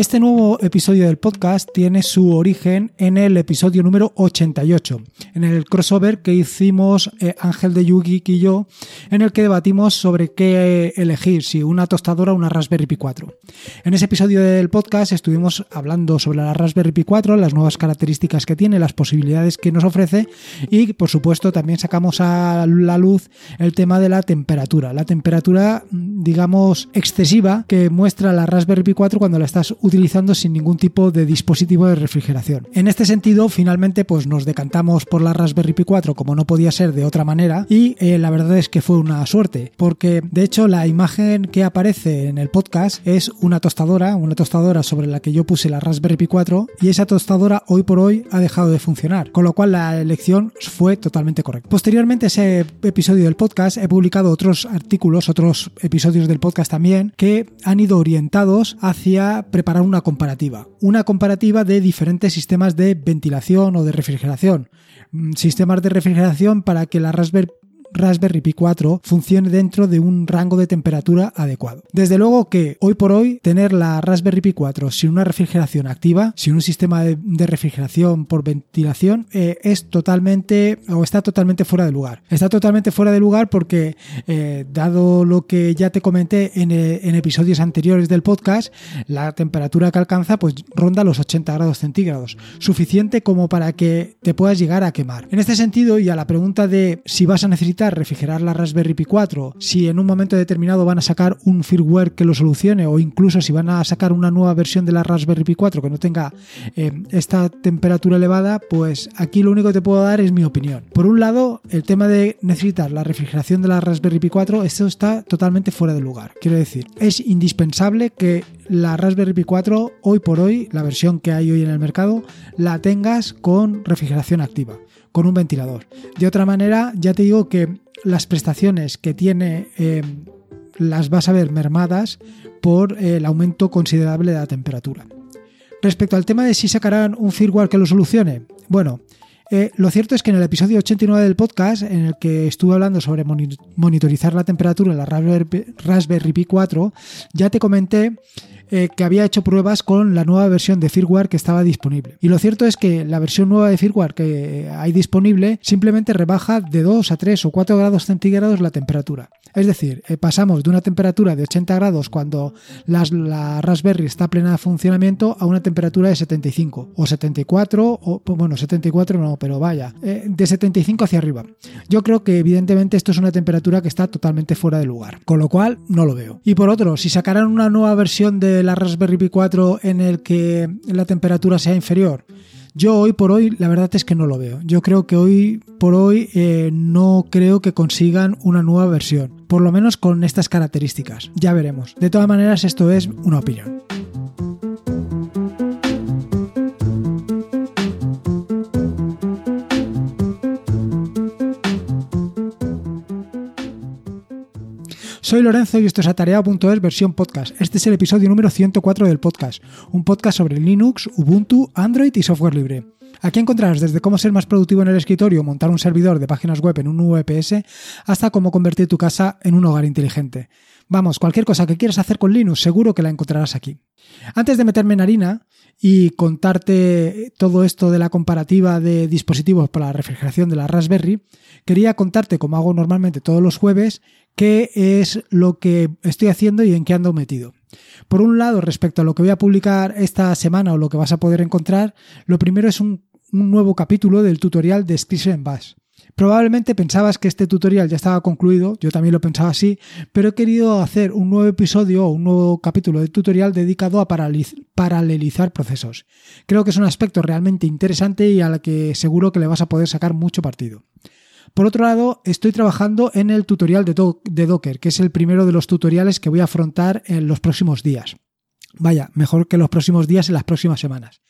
Este nuevo episodio del podcast tiene su origen en el episodio número 88, en el crossover que hicimos eh, Ángel de Yugi y yo, en el que debatimos sobre qué elegir, si una tostadora o una Raspberry Pi 4. En ese episodio del podcast estuvimos hablando sobre la Raspberry Pi 4, las nuevas características que tiene, las posibilidades que nos ofrece y, por supuesto, también sacamos a la luz el tema de la temperatura. La temperatura, digamos, excesiva que muestra la Raspberry Pi 4 cuando la estás utilizando sin ningún tipo de dispositivo de refrigeración. En este sentido, finalmente, pues nos decantamos por la Raspberry Pi 4 como no podía ser de otra manera y eh, la verdad es que fue una suerte porque de hecho la imagen que aparece en el podcast es una tostadora, una tostadora sobre la que yo puse la Raspberry Pi 4 y esa tostadora hoy por hoy ha dejado de funcionar, con lo cual la elección fue totalmente correcta. Posteriormente a ese episodio del podcast he publicado otros artículos, otros episodios del podcast también que han ido orientados hacia preparar para una comparativa. Una comparativa de diferentes sistemas de ventilación o de refrigeración. Sistemas de refrigeración para que la Raspberry Raspberry Pi 4 funcione dentro de un rango de temperatura adecuado. Desde luego que hoy por hoy tener la Raspberry Pi 4 sin una refrigeración activa, sin un sistema de, refrigeración por ventilación, eh, es totalmente o está totalmente fuera de lugar. Está totalmente fuera de lugar porque eh, dado lo que ya te comenté en, eh, en, episodios anteriores del podcast, la temperatura que alcanza pues ronda los 80 grados centígrados, suficiente como para que te puedas llegar a quemar. En este sentido y a la pregunta de si vas a necesitar refrigerar la Raspberry Pi 4, si en un momento determinado van a sacar un firmware que lo solucione o incluso si van a sacar una nueva versión de la Raspberry Pi 4 que no tenga eh, esta temperatura elevada, pues aquí lo único que te puedo dar es mi opinión. Por un lado, el tema de necesitar la refrigeración de la Raspberry Pi 4, esto está totalmente fuera de lugar. Quiero decir, es indispensable que la Raspberry Pi 4 hoy por hoy, la versión que hay hoy en el mercado, la tengas con refrigeración activa con un ventilador. De otra manera, ya te digo que las prestaciones que tiene eh, las vas a ver mermadas por el aumento considerable de la temperatura. Respecto al tema de si sacarán un firmware que lo solucione, bueno, eh, lo cierto es que en el episodio 89 del podcast, en el que estuve hablando sobre monitorizar la temperatura en la Raspberry Pi 4, ya te comenté eh, que había hecho pruebas con la nueva versión de firmware que estaba disponible. Y lo cierto es que la versión nueva de firmware que hay disponible simplemente rebaja de 2 a 3 o 4 grados centígrados la temperatura. Es decir, eh, pasamos de una temperatura de 80 grados cuando la Raspberry está plena de funcionamiento a una temperatura de 75 o 74 o bueno, 74 no, pero vaya, eh, de 75 hacia arriba. Yo creo que evidentemente esto es una temperatura que está totalmente fuera de lugar, con lo cual no lo veo. Y por otro, si sacaran una nueva versión de la Raspberry Pi 4 en el que la temperatura sea inferior? Yo hoy por hoy la verdad es que no lo veo. Yo creo que hoy por hoy eh, no creo que consigan una nueva versión. Por lo menos con estas características. Ya veremos. De todas maneras esto es una opinión. Soy Lorenzo y esto es Atareado.es versión podcast. Este es el episodio número 104 del podcast, un podcast sobre Linux, Ubuntu, Android y software libre. Aquí encontrarás desde cómo ser más productivo en el escritorio, montar un servidor de páginas web en un VPS, hasta cómo convertir tu casa en un hogar inteligente. Vamos, cualquier cosa que quieras hacer con Linux, seguro que la encontrarás aquí. Antes de meterme en harina y contarte todo esto de la comparativa de dispositivos para la refrigeración de la Raspberry, quería contarte, como hago normalmente todos los jueves, qué es lo que estoy haciendo y en qué ando metido. Por un lado, respecto a lo que voy a publicar esta semana o lo que vas a poder encontrar, lo primero es un, nuevo capítulo del tutorial de Scripts Bash. Probablemente pensabas que este tutorial ya estaba concluido, yo también lo pensaba así, pero he querido hacer un nuevo episodio o un nuevo capítulo de tutorial dedicado a paralelizar procesos. Creo que es un aspecto realmente interesante y al que seguro que le vas a poder sacar mucho partido. Por otro lado, estoy trabajando en el tutorial de, Docker, que es el primero de los tutoriales que voy a afrontar en los próximos días. Vaya, mejor que los próximos días en las próximas semanas.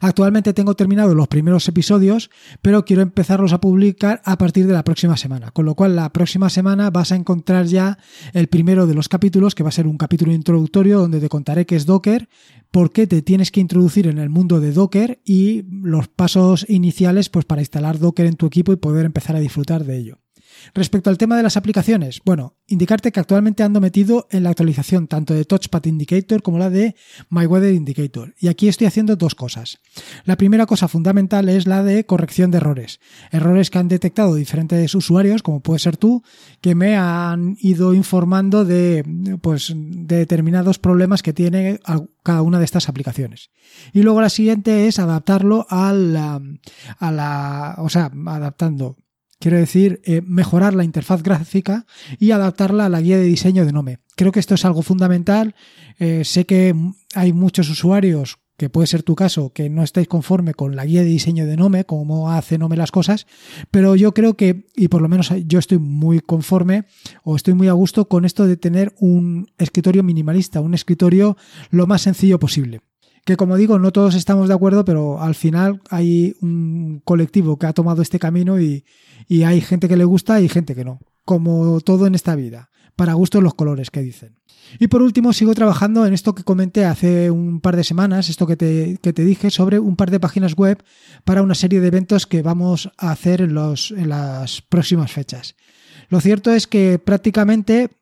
Actualmente tengo terminados los primeros episodios, pero quiero empezarlos a publicar a partir de la próxima semana. Con lo cual, la próxima semana vas a encontrar ya el primero de los capítulos, que va a ser un capítulo introductorio donde te contaré qué es Docker, por qué te tienes que introducir en el mundo de Docker y los pasos iniciales pues, para instalar Docker en tu equipo y poder empezar a disfrutar de ello. Respecto al tema de las aplicaciones, bueno, indicarte que actualmente ando metido en la actualización tanto de Touchpad Indicator como la de My Weather Indicator. Y aquí estoy haciendo dos cosas. La primera cosa fundamental es la de corrección de errores. Errores que han detectado diferentes usuarios, como puede ser tú, que me han ido informando de, pues, de determinados problemas que tiene cada una de estas aplicaciones. Y luego la siguiente es adaptarlo a la, a la o sea, adaptando Quiero decir, eh, mejorar la interfaz gráfica y adaptarla a la guía de diseño de Nome. Creo que esto es algo fundamental. Eh, sé que hay muchos usuarios, que puede ser tu caso, que no estáis conforme con la guía de diseño de Nome, cómo hace Nome las cosas, pero yo creo que, y por lo menos yo estoy muy conforme o estoy muy a gusto con esto de tener un escritorio minimalista, un escritorio lo más sencillo posible que como digo, no todos estamos de acuerdo, pero al final hay un colectivo que ha tomado este camino y, hay gente que le gusta y gente que no, como todo en esta vida, para gusto los colores que dicen. Y por último, sigo trabajando en esto que comenté hace un par de semanas, esto que te, que te dije sobre un par de páginas web para una serie de eventos que vamos a hacer en, los, en las próximas fechas. Lo cierto es que prácticamente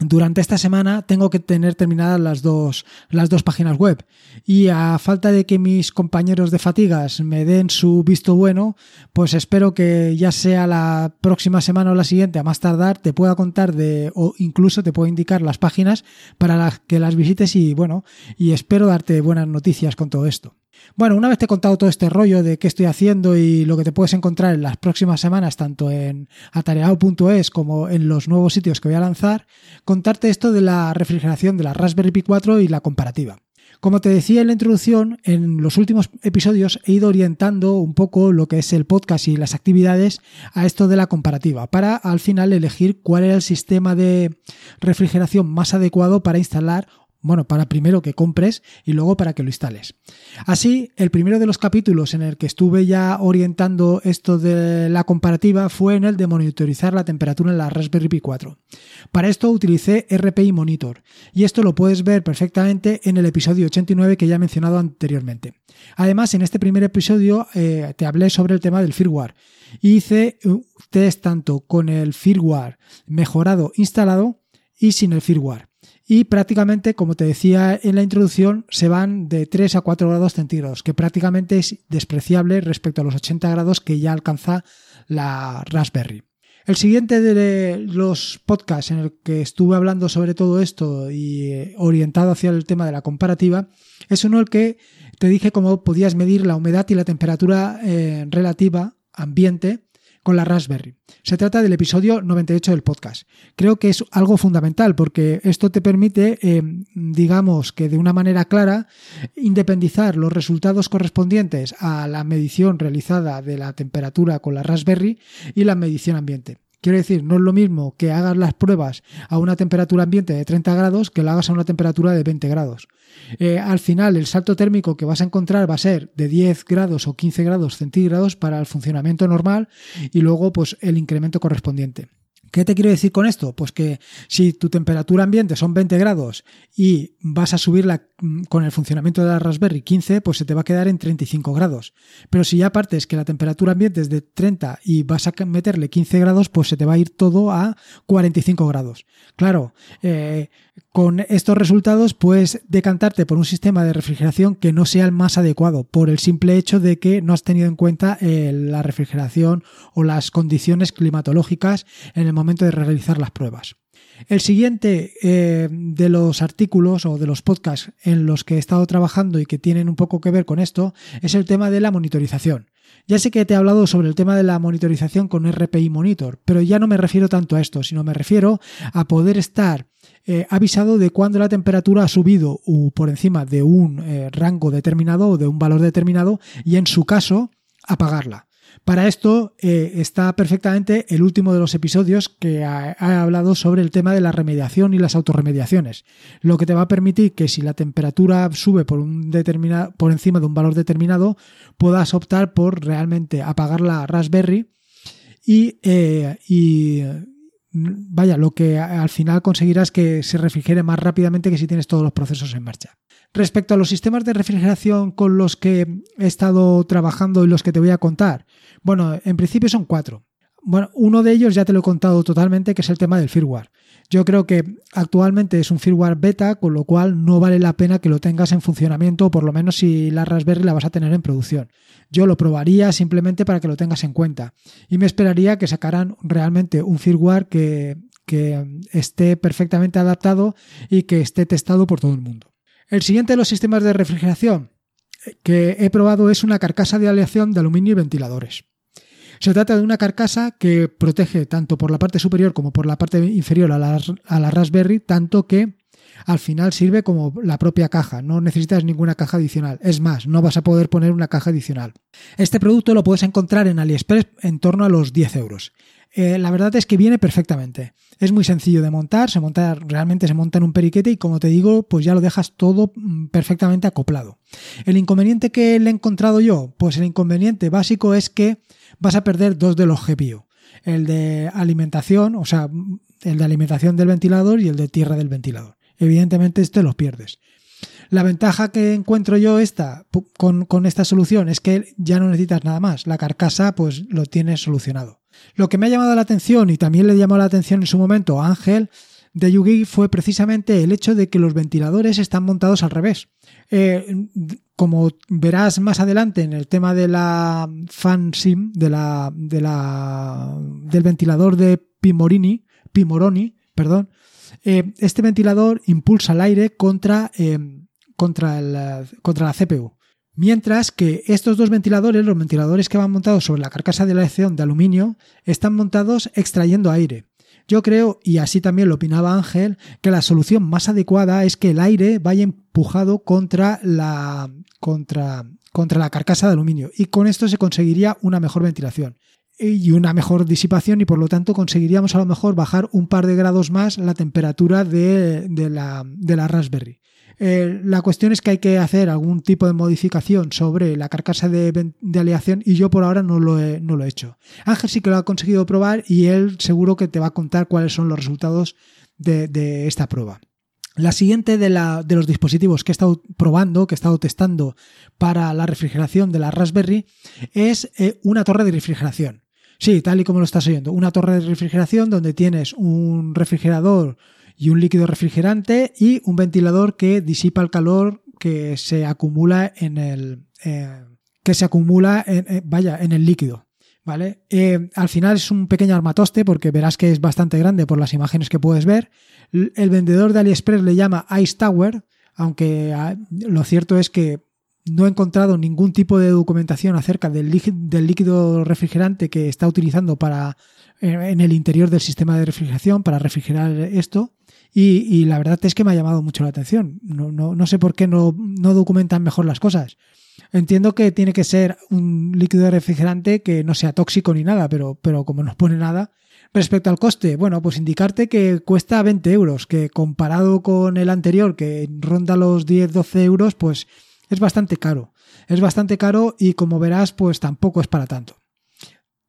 durante esta semana tengo que tener terminadas las dos, las dos páginas web y a falta de que mis compañeros de fatigas me den su visto bueno, pues espero que ya sea la próxima semana o la siguiente, a más tardar, te pueda contar de o incluso te puedo indicar las páginas para que las visites y bueno, y espero darte buenas noticias con todo esto. Bueno, una vez te he contado todo este rollo de qué estoy haciendo y lo que te puedes encontrar en las próximas semanas, tanto en atareado.es como en los nuevos sitios que voy a lanzar, contarte esto de la refrigeración de la Raspberry Pi 4 y la comparativa. Como te decía en la introducción, en los últimos episodios he ido orientando un poco lo que es el podcast y las actividades a esto de la comparativa, para al final elegir cuál era el sistema de refrigeración más adecuado para instalar bueno, para primero que compres y luego para que lo instales. Así, el primero de los capítulos en el que estuve ya orientando esto de la comparativa fue en el de monitorizar la temperatura en la Raspberry Pi 4. Para esto utilicé RPI Monitor y esto lo puedes ver perfectamente en el episodio 89 que ya he mencionado anteriormente. Además, en este primer episodio eh, te hablé sobre el tema del firmware hice un test tanto con el firmware mejorado instalado y sin el firmware y prácticamente, como te decía en la introducción, se van de 3 a 4 grados centígrados, que prácticamente es despreciable respecto a los 80 grados que ya alcanza la Raspberry. El siguiente de los podcasts en el que estuve hablando sobre todo esto y eh, orientado hacia el tema de la comparativa es uno el que te dije cómo podías medir la humedad y la temperatura eh, relativa ambiente con la Raspberry. Se trata del episodio 98 del podcast. Creo que es algo fundamental porque esto te permite, eh, digamos que de una manera clara, independizar los resultados correspondientes a la medición realizada de la temperatura con la Raspberry y la medición ambiente. Quiero decir, no es lo mismo que hagas las pruebas a una temperatura ambiente de 30 grados que lo hagas a una temperatura de 20 grados. Eh, al final, el salto térmico que vas a encontrar va a ser de 10 grados o 15 grados centígrados para el funcionamiento normal y luego pues el incremento correspondiente. ¿Qué te quiero decir con esto? Pues que si tu temperatura ambiente son 20 grados y vas a subirla mm, con el funcionamiento de la Raspberry 15, pues se te va a quedar en 35 grados. Pero si ya partes que la temperatura ambiente es de 30 y vas a meterle 15 grados, pues se te va a ir todo a 45 grados. Claro, eh, con estos resultados puedes decantarte por un sistema de refrigeración que no sea el más adecuado por el simple hecho de que no has tenido en cuenta eh, la refrigeración o las condiciones climatológicas en el momento de realizar las pruebas. El siguiente eh, de los artículos o de los podcasts en los que he estado trabajando y que tienen un poco que ver con esto es el tema de la monitorización. Ya sé que te he hablado sobre el tema de la monitorización con RPI Monitor, pero ya no me refiero tanto a esto, sino me refiero a poder estar eh, avisado de cuando la temperatura ha subido por encima de un eh, rango determinado o de un valor determinado y en su caso apagarla. Para esto eh, está perfectamente el último de los episodios que ha, hablado sobre el tema de la remediación y las autorremediaciones, lo que te va a permitir que si la temperatura sube por, un por encima de un valor determinado, puedas optar por realmente apagar la Raspberry y, eh, y vaya, lo que al final conseguirás que se refrigere más rápidamente que si tienes todos los procesos en marcha. Respecto a los sistemas de refrigeración con los que he estado trabajando y los que te voy a contar, bueno, en principio son cuatro. Bueno, uno de ellos ya te lo he contado totalmente, que es el tema del firmware. Yo creo que actualmente es un firmware beta, con lo cual no vale la pena que lo tengas en funcionamiento, o por lo menos si la Raspberry la vas a tener en producción. Yo lo probaría simplemente para que lo tengas en cuenta. Y me esperaría que sacaran realmente un firmware que, que esté perfectamente adaptado y que esté testado por todo el mundo. El siguiente de los sistemas de refrigeración que he probado es una carcasa de aleación de aluminio y ventiladores. Se trata de una carcasa que protege tanto por la parte superior como por la parte inferior a la, Raspberry, tanto que al final sirve como la propia caja, no necesitas ninguna caja adicional. Es más, no vas a poder poner una caja adicional. Este producto lo puedes encontrar en AliExpress en torno a los 10 euros. Eh, la verdad es que viene perfectamente. Es muy sencillo de montar, se monta, realmente se monta en un periquete y como te digo, pues ya lo dejas todo mm, perfectamente acoplado. El inconveniente que le he encontrado yo, pues el inconveniente básico es que vas a perder dos de los GPU. El de alimentación, o sea, el de alimentación del ventilador y el de tierra del ventilador. Evidentemente este los pierdes. La ventaja que encuentro yo esta, con, con, esta solución es que ya no necesitas nada más. La carcasa pues lo tienes solucionado. Lo que me ha llamado la atención y también le llamó la atención en su momento a Ángel de Yugi fue precisamente el hecho de que los ventiladores están montados al revés. Eh, como verás más adelante en el tema de la fan sim, de la, de la, del ventilador de Pimorini, Pimoroni, perdón, eh, este ventilador impulsa el aire contra, eh, contra, contra la CPU. Mientras que estos dos ventiladores, los ventiladores que van montados sobre la carcasa de la aleación de aluminio, están montados extrayendo aire. Yo creo, y así también lo opinaba Ángel, que la solución más adecuada es que el aire vaya empujado contra la, contra, contra la carcasa de aluminio y con esto se conseguiría una mejor ventilación y una mejor disipación y por lo tanto conseguiríamos a lo mejor bajar un par de grados más la temperatura de, la, de la Raspberry. Eh, la cuestión es que hay que hacer algún tipo de modificación sobre la carcasa de, aleación y yo por ahora no lo, he, no lo he hecho. Ángel sí que lo ha conseguido probar y él seguro que te va a contar cuáles son los resultados de, esta prueba. La siguiente de, la, de, los dispositivos que he estado probando, que he estado testando para la refrigeración de la Raspberry, es eh, una torre de refrigeración. Sí, tal y como lo estás oyendo, una torre de refrigeración donde tienes un refrigerador y un líquido refrigerante y un ventilador que disipa el calor que se acumula en el eh, que se acumula en, eh, vaya en el líquido vale eh, al final es un pequeño armatoste porque verás que es bastante grande por las imágenes que puedes ver. El vendedor de AliExpress le llama Ice Tower aunque ah, lo cierto es que no he encontrado ningún tipo de documentación acerca del líquido refrigerante que está utilizando para en el interior del sistema de refrigeración para refrigerar esto y, la verdad es que me ha llamado mucho la atención. No, no, no sé por qué no, no documentan mejor las cosas. Entiendo que tiene que ser un líquido refrigerante que no sea tóxico ni nada, pero, pero como no pone nada. Respecto al coste, bueno, pues indicarte que cuesta 20 euros, que comparado con el anterior, que ronda los 10-12 euros, pues es bastante caro. Es bastante caro y como verás, pues tampoco es para tanto.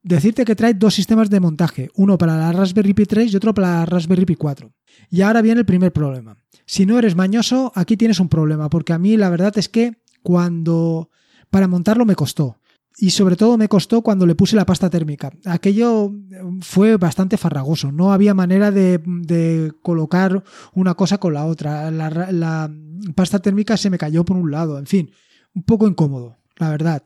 Decirte que trae dos sistemas de montaje, uno para la Raspberry Pi 3 y otro para la Raspberry Pi 4. Y ahora viene el primer problema. Si no eres mañoso, aquí tienes un problema, porque a mí la verdad es que cuando para montarlo me costó. Y sobre todo me costó cuando le puse la pasta térmica. Aquello fue bastante farragoso. No había manera de, colocar una cosa con la otra. La, pasta térmica se me cayó por un lado. En fin, un poco incómodo, la verdad.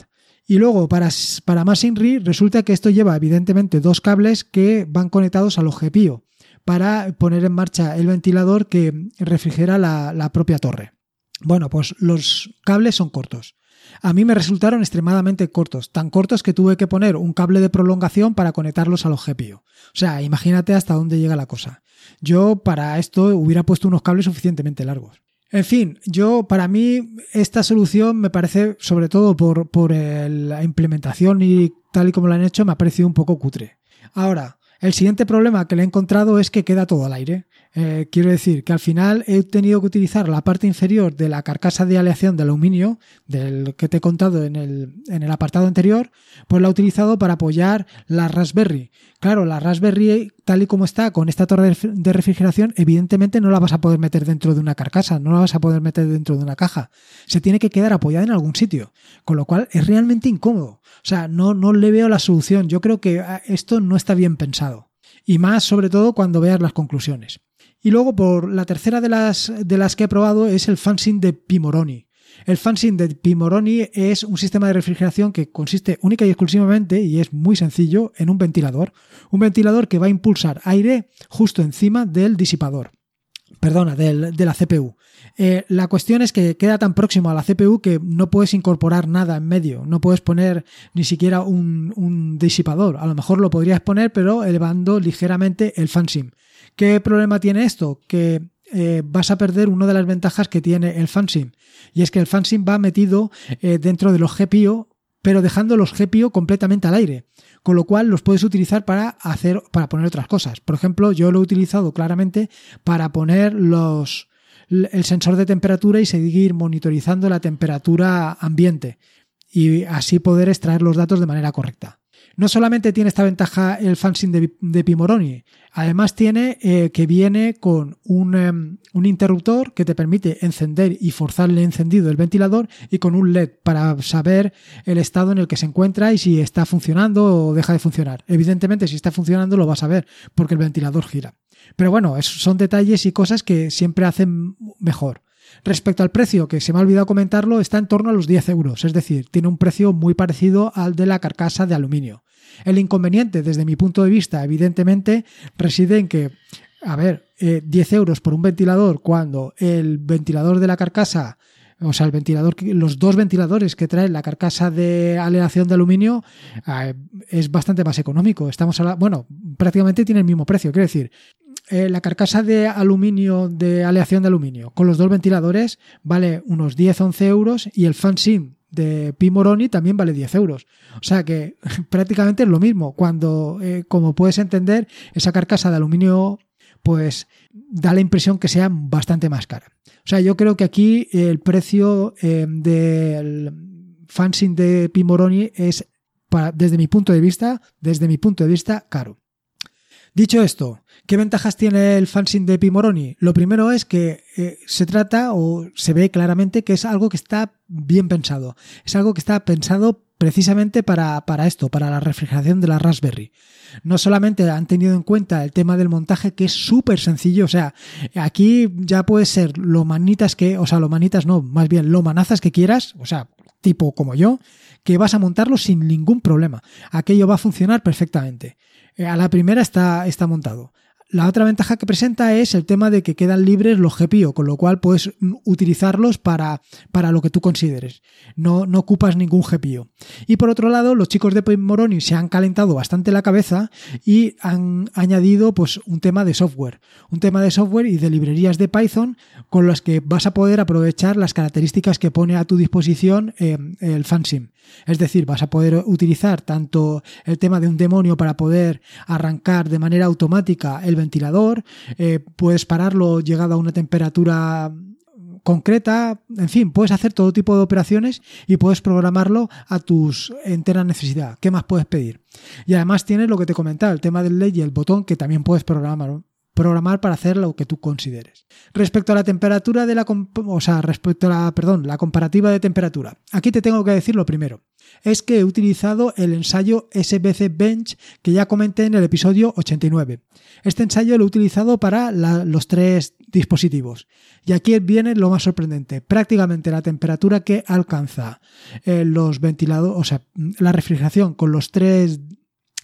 Y luego, para, para más INRI, resulta que esto lleva evidentemente dos cables que van conectados al GPIO para poner en marcha el ventilador que refrigera la, propia torre. Bueno, pues los cables son cortos. A mí me resultaron extremadamente cortos, tan cortos que tuve que poner un cable de prolongación para conectarlos al GPIO. O sea, imagínate hasta dónde llega la cosa. Yo para esto hubiera puesto unos cables suficientemente largos. En fin, yo para mí esta solución me parece, sobre todo por, por la implementación y tal y como lo han hecho, me ha parecido un poco cutre. Ahora, el siguiente problema que le he encontrado es que queda todo al aire. Eh, quiero decir que al final he tenido que utilizar la parte inferior de la carcasa de aleación de aluminio, del que te he contado en el, en el apartado anterior, pues la he utilizado para apoyar la Raspberry. Claro, la Raspberry, tal y como está, con esta torre de refrigeración, evidentemente no la vas a poder meter dentro de una carcasa, no la vas a poder meter dentro de una caja. Se tiene que quedar apoyada en algún sitio, con lo cual es realmente incómodo. O sea, no, no le veo la solución. Yo creo que ah, esto no está bien pensado. Y más, sobre todo, cuando veas las conclusiones. Y luego, por la tercera de las, de las que he probado es el Fansin de Pimoroni. El Fansin de Pimoroni es un sistema de refrigeración que consiste única y exclusivamente, y es muy sencillo, en un ventilador. Un ventilador que va a impulsar aire justo encima del disipador. Perdona, del, de la CPU. Eh, la cuestión es que queda tan próximo a la CPU que no puedes incorporar nada en medio, no puedes poner ni siquiera un, un disipador. A lo mejor lo podrías poner, pero elevando ligeramente el fansim. ¿Qué problema tiene esto? Que eh, vas a perder una de las ventajas que tiene el fansim. Y es que el fansim va metido eh, dentro de los GPIO, pero dejando los GPIO completamente al aire. Con lo cual los puedes utilizar para hacer, para poner otras cosas. Por ejemplo, yo lo he utilizado claramente para poner los, el sensor de temperatura y seguir monitorizando la temperatura ambiente y así poder extraer los datos de manera correcta. No solamente tiene esta ventaja el fanzine de, de Pimoroni, además tiene eh, que viene con un, em, un, interruptor que te permite encender y forzar el encendido del ventilador y con un LED para saber el estado en el que se encuentra y si está funcionando o deja de funcionar. Evidentemente, si está funcionando lo vas a ver porque el ventilador gira. Pero bueno, son detalles y cosas que siempre hacen mejor. Respecto al precio, que se me ha olvidado comentarlo, está en torno a los 10 euros, es decir, tiene un precio muy parecido al de la carcasa de aluminio. El inconveniente, desde mi punto de vista, evidentemente, reside en que, a ver, 10 eh, euros por un ventilador cuando el ventilador de la carcasa o sea, el ventilador, los dos ventiladores que trae la carcasa de aleación de aluminio eh, es bastante más económico. Estamos a bueno, prácticamente tiene el mismo precio. Quiero decir, eh, la carcasa de aluminio, de aleación de aluminio, con los dos ventiladores, vale unos 10-11 euros y el fansim de Pimoroni también vale 10 euros. O sea que prácticamente es lo mismo. Cuando, eh, como puedes entender, esa carcasa de aluminio, pues da la impresión que sea bastante más cara. O sea, yo creo que aquí el precio eh, del fanzine de Pimoroni es, para, desde mi punto de vista, desde mi punto de vista, caro. Dicho esto, ¿qué ventajas tiene el fanzine de Pimoroni? Lo primero es que eh, se trata o se ve claramente que es algo que está bien pensado. Es algo que está pensado precisamente para, para esto, para la refrigeración de la Raspberry. No solamente han tenido en cuenta el tema del montaje, que es súper sencillo, o sea, aquí ya puede ser lo manitas que, o sea, lo manitas no, más bien lo manazas que quieras, o sea, tipo como yo, que vas a montarlo sin ningún problema. Aquello va a funcionar perfectamente. Eh, a la primera está, está montado. La otra ventaja que presenta es el tema de que quedan libres los GPIO, con lo cual puedes utilizarlos para, para lo que tú consideres. No, no ocupas ningún GPIO. Y por otro lado, los chicos de Moroni se han calentado bastante la cabeza y han añadido pues, un tema de software. Un tema de software y de librerías de Python con las que vas a poder aprovechar las características que pone a tu disposición eh, el FanSim. Es decir, vas a poder utilizar tanto el tema de un demonio para poder arrancar de manera automática el ventilador, eh, puedes pararlo llegado a una temperatura concreta, en fin, puedes hacer todo tipo de operaciones y puedes programarlo a tus enteras necesidades. ¿Qué más puedes pedir? Y además tienes lo que te comentaba, el tema del LED y el botón que también puedes programar programar para hacer lo que tú consideres. Respecto a la temperatura de la, o sea, respecto a la, perdón, la comparativa de temperatura. Aquí te tengo que decir lo primero. Es que he utilizado el ensayo SBC Bench que ya comenté en el episodio 89. Este ensayo lo he utilizado para los tres dispositivos. Y aquí viene lo más sorprendente. Prácticamente la temperatura que alcanza eh, los ventiladores, o sea, la refrigeración con los tres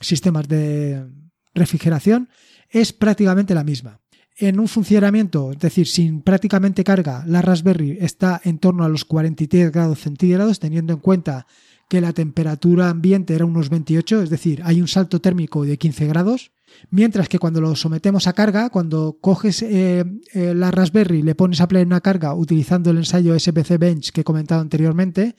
sistemas de refrigeración es prácticamente la misma. En un funcionamiento, es decir, sin prácticamente carga, la Raspberry está en torno a los 43 grados centígrados, teniendo en cuenta que la temperatura ambiente era unos 28, es decir, hay un salto térmico de 15 grados. Mientras que cuando lo sometemos a carga, cuando coges eh, eh, la Raspberry y le pones a plena carga utilizando el ensayo SPC Bench que he comentado anteriormente,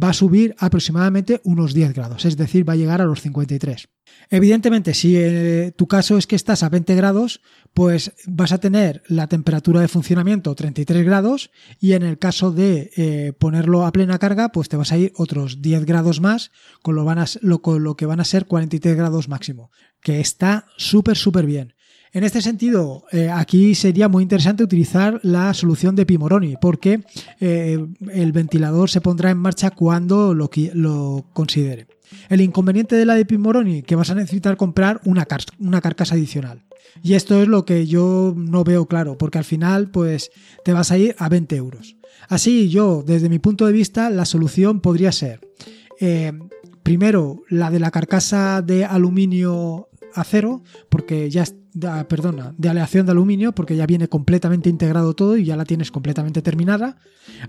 va a subir aproximadamente unos 10 grados, es decir, va a llegar a los 53. Evidentemente, si eh, tu caso es que estás a 20 grados, pues vas a tener la temperatura de funcionamiento 33 grados y en el caso de ponerlo a plena carga, pues te vas a ir otros 10 grados más, con lo, con lo que van a ser 43 grados máximo que está súper, súper bien. En este sentido, eh, aquí sería muy interesante utilizar la solución de Pimoroni, porque eh, el ventilador se pondrá en marcha cuando lo, lo, considere. El inconveniente de la de Pimoroni, que vas a necesitar comprar una, carcasa adicional. Y esto es lo que yo no veo claro, porque al final, pues, te vas a ir a 20 euros. Así, yo, desde mi punto de vista, la solución podría ser, eh, primero, la de la carcasa de aluminio acero, porque ya perdona, de aleación de aluminio, porque ya viene completamente integrado todo y ya la tienes completamente terminada.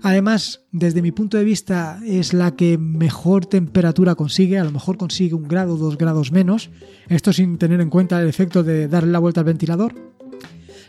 Además, desde mi punto de vista, es la que mejor temperatura consigue, a lo mejor consigue un grado, dos grados menos, esto sin tener en cuenta el efecto de darle la vuelta al ventilador.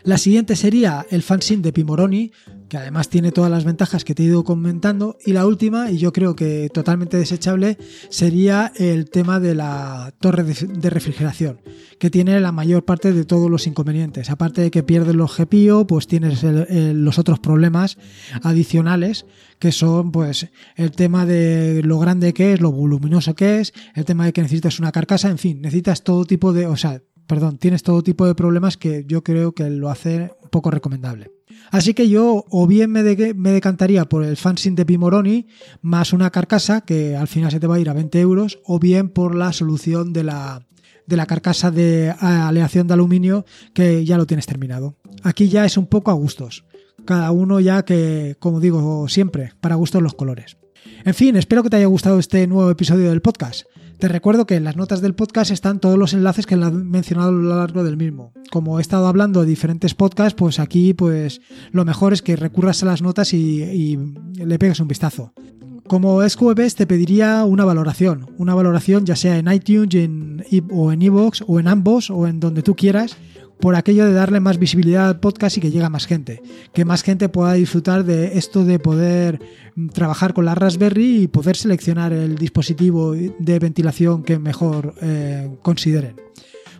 La siguiente sería el fanzine de Pimoroni, que además tiene todas las ventajas que te he ido comentando. Y la última, y yo creo que totalmente desechable, sería el tema de la torre de refrigeración, que tiene la mayor parte de todos los inconvenientes. Aparte de que pierdes los GPIO, pues tienes los otros problemas adicionales, que son pues el tema de lo grande que es, lo voluminoso que es, el tema de que necesitas una carcasa, en fin, necesitas todo tipo de, o sea, perdón, tienes todo tipo de problemas que yo creo que lo hace un poco recomendable. Así que yo o bien me, me decantaría por el fanzine de Pimoroni más una carcasa que al final se te va a ir a 20 euros o bien por la solución de la, de la carcasa de aleación de aluminio que ya lo tienes terminado. Aquí ya es un poco a gustos. Cada uno ya que, como digo siempre, para gustos los colores. En fin, espero que te haya gustado este nuevo episodio del podcast. Te recuerdo que en las notas del podcast están todos los enlaces que he mencionado a lo largo del mismo. Como he estado hablando de diferentes podcasts, pues aquí pues lo mejor es que recurras a las notas y, le pegues un vistazo. Como SQBs te pediría una valoración, una valoración ya sea en iTunes en, o en iVoox o en ambos o en donde tú quieras por aquello de darle más visibilidad al podcast y que llegue a más gente. Que más gente pueda disfrutar de esto de poder trabajar con la Raspberry y poder seleccionar el dispositivo de ventilación que mejor eh, consideren.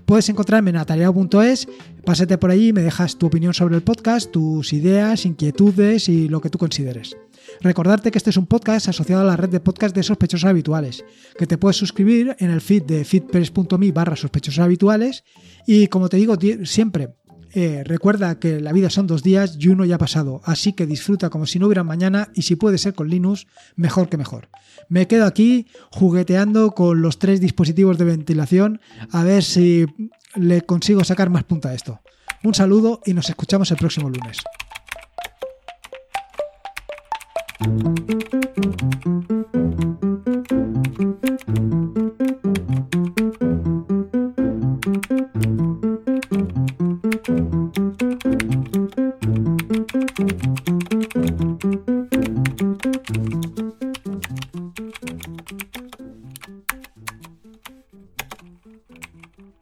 Puedes encontrarme en atareado.es, pásate por allí y me dejas tu opinión sobre el podcast, tus ideas, inquietudes y lo que tú consideres. Recordarte que este es un podcast asociado a la red de podcast de sospechosos habituales, que te puedes suscribir en el feed de feedpress.me barra sospechosos habituales y como te digo siempre, eh, recuerda que la vida son dos días y uno ya ha pasado, así que disfruta como si no hubiera mañana y si puede ser con Linux, mejor que mejor. Me quedo aquí jugueteando con los tres dispositivos de ventilación a ver si le consigo sacar más punta a esto. Un saludo y nos escuchamos el próximo lunes. うん。